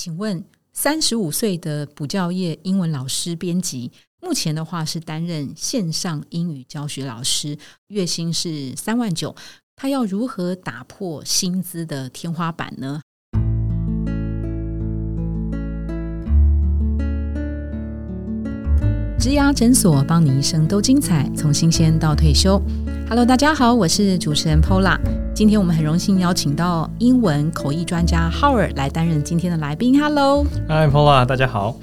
请问，三十五岁的补教业英文老师编辑，目前的话是担任线上英语教学老师，月薪是三万九。他要如何打破薪资的天花板呢？植牙诊所帮你一生都精彩，从新鲜到退休。Hello，大家好，我是主持人 Pola。今天我们很荣幸邀请到英文口译专家 Howard 来担任今天的来宾。Hello，Hi Paula，大家好。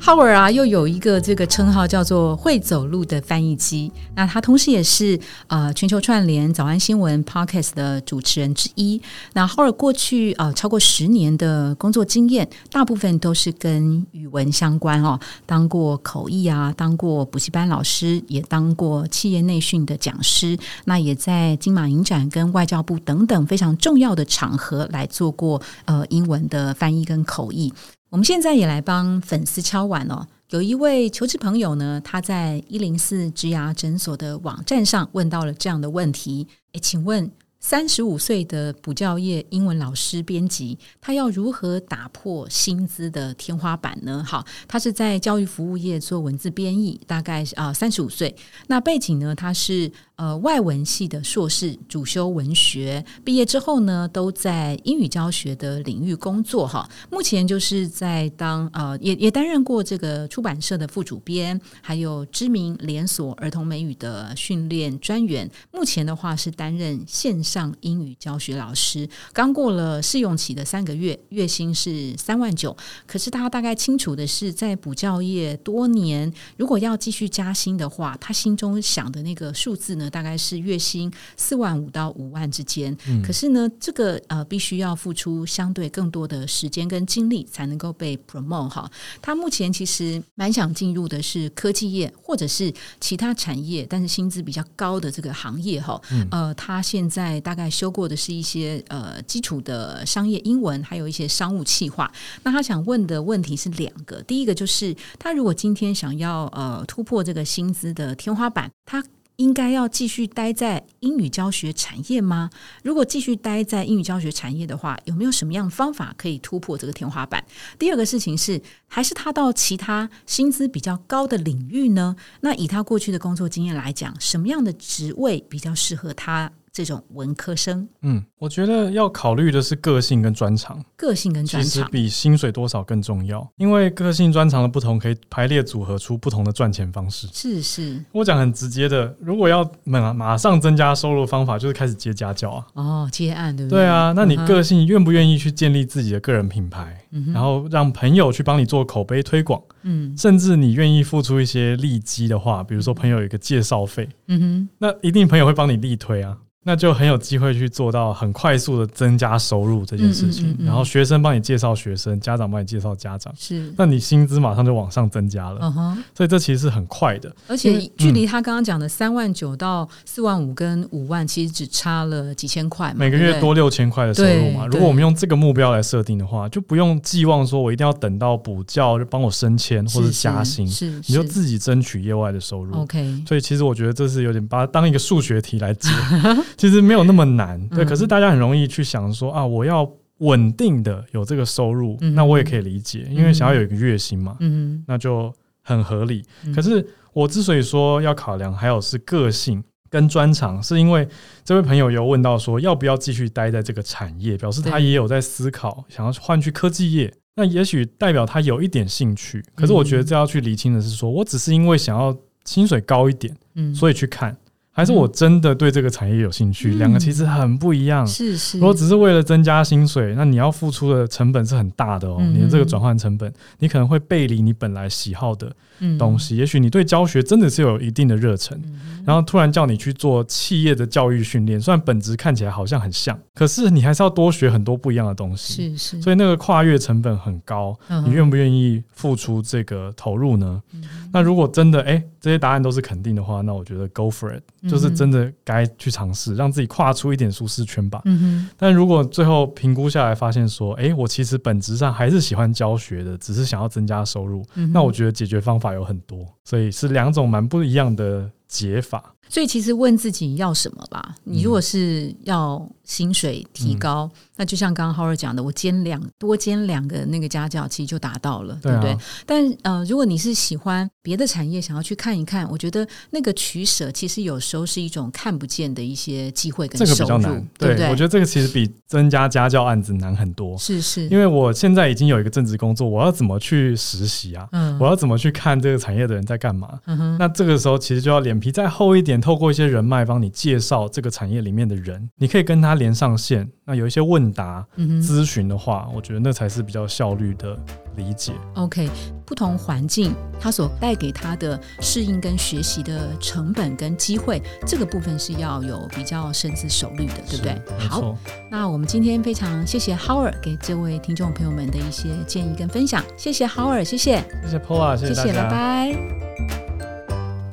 Howard 啊，又有一个这个称号叫做“会走路的翻译机”。那他同时也是呃全球串联早安新闻 Podcast 的主持人之一。那 Howard 过去呃超过十年的工作经验，大部分都是跟语文相关哦，当过口译啊，当过补习班老师，也当过企业内训的讲师。那也在金马影展跟外交部等等非常重要的场合来做过呃英文的翻译跟口译。我们现在也来帮粉丝敲碗哦。有一位求职朋友呢，他在一零四植牙诊所的网站上问到了这样的问题：诶，请问三十五岁的补教业英文老师编辑，他要如何打破薪资的天花板呢？好，他是在教育服务业做文字编译，大概啊三十五岁。那背景呢，他是。呃，外文系的硕士，主修文学，毕业之后呢，都在英语教学的领域工作哈。目前就是在当呃，也也担任过这个出版社的副主编，还有知名连锁儿童美语的训练专员。目前的话是担任线上英语教学老师，刚过了试用期的三个月，月薪是三万九。可是他大概清楚的是，在补教业多年，如果要继续加薪的话，他心中想的那个数字呢？大概是月薪四万五到五万之间，可是呢，这个呃，必须要付出相对更多的时间跟精力才能够被 promote 哈。他目前其实蛮想进入的是科技业或者是其他产业，但是薪资比较高的这个行业哈。呃，他现在大概修过的是一些呃基础的商业英文，还有一些商务企划。那他想问的问题是两个，第一个就是他如果今天想要呃突破这个薪资的天花板，他应该要继续待在英语教学产业吗？如果继续待在英语教学产业的话，有没有什么样的方法可以突破这个天花板？第二个事情是，还是他到其他薪资比较高的领域呢？那以他过去的工作经验来讲，什么样的职位比较适合他？这种文科生，嗯，我觉得要考虑的是个性跟专长，个性跟专长其实比薪水多少更重要，因为个性专长的不同，可以排列组合出不同的赚钱方式。是是，我讲很直接的，如果要马马上增加收入方法，就是开始接家教啊。哦，接案对不对？对啊，那你个性愿不愿意去建立自己的个人品牌，然后让朋友去帮你做口碑推广？嗯，甚至你愿意付出一些利基的话，比如说朋友有一个介绍费，嗯哼，那一定朋友会帮你力推啊。那就很有机会去做到很快速的增加收入这件事情，然后学生帮你介绍学生，家长帮你介绍家长，是，那你薪资马上就往上增加了，嗯哼，所以这其实是很快的，而且距离他刚刚讲的三万九到四万五跟五万，其实只差了几千块，每个月多六千块的收入嘛。如果我们用这个目标来设定的话，就不用寄望说我一定要等到补教就帮我升迁或者加薪，是，你就自己争取业外的收入。OK，所以其实我觉得这是有点把它当一个数学题来解。其实没有那么难，对。可是大家很容易去想说啊，我要稳定的有这个收入，那我也可以理解，因为想要有一个月薪嘛，嗯，那就很合理。可是我之所以说要考量，还有是个性跟专长，是因为这位朋友有问到说，要不要继续待在这个产业，表示他也有在思考，想要换去科技业。那也许代表他有一点兴趣。可是我觉得这要去厘清的是，说我只是因为想要薪水高一点，嗯，所以去看。还是我真的对这个产业有兴趣，两个其实很不一样。是是，如果只是为了增加薪水，那你要付出的成本是很大的哦。你的这个转换成本，你可能会背离你本来喜好的东西。也许你对教学真的是有一定的热忱，然后突然叫你去做企业的教育训练，虽然本质看起来好像很像，可是你还是要多学很多不一样的东西。是是，所以那个跨越成本很高，你愿不愿意付出这个投入呢？那如果真的哎。这些答案都是肯定的话，那我觉得 go for it，就是真的该去尝试，让自己跨出一点舒适圈吧。嗯但如果最后评估下来发现说，哎，我其实本质上还是喜欢教学的，只是想要增加收入，那我觉得解决方法有很多，所以是两种蛮不一样的解法。所以其实问自己要什么吧。你如果是要薪水提高。那就像刚刚浩儿讲的，我兼两多兼两个那个家教，其实就达到了，对不对？但呃，如果你是喜欢别的产业，想要去看一看，我觉得那个取舍其实有时候是一种看不见的一些机会跟收入，对不对？我觉得这个其实比增加家教案子难很多。是是，因为我现在已经有一个正职工作，我要怎么去实习啊？嗯，我要怎么去看这个产业的人在干嘛？嗯哼，那这个时候其实就要脸皮再厚一点，透过一些人脉帮你介绍这个产业里面的人，你可以跟他连上线。那有一些问答、咨询的话，我觉得那才是比较效率的理解。OK，不同环境它所带给他的适应跟学习的成本跟机会，这个部分是要有比较深思熟虑的，对不对？好，那我们今天非常谢谢 Howard 给这位听众朋友们的一些建议跟分享，谢谢 Howard，谢谢，谢谢 Paula，谢谢，拜拜。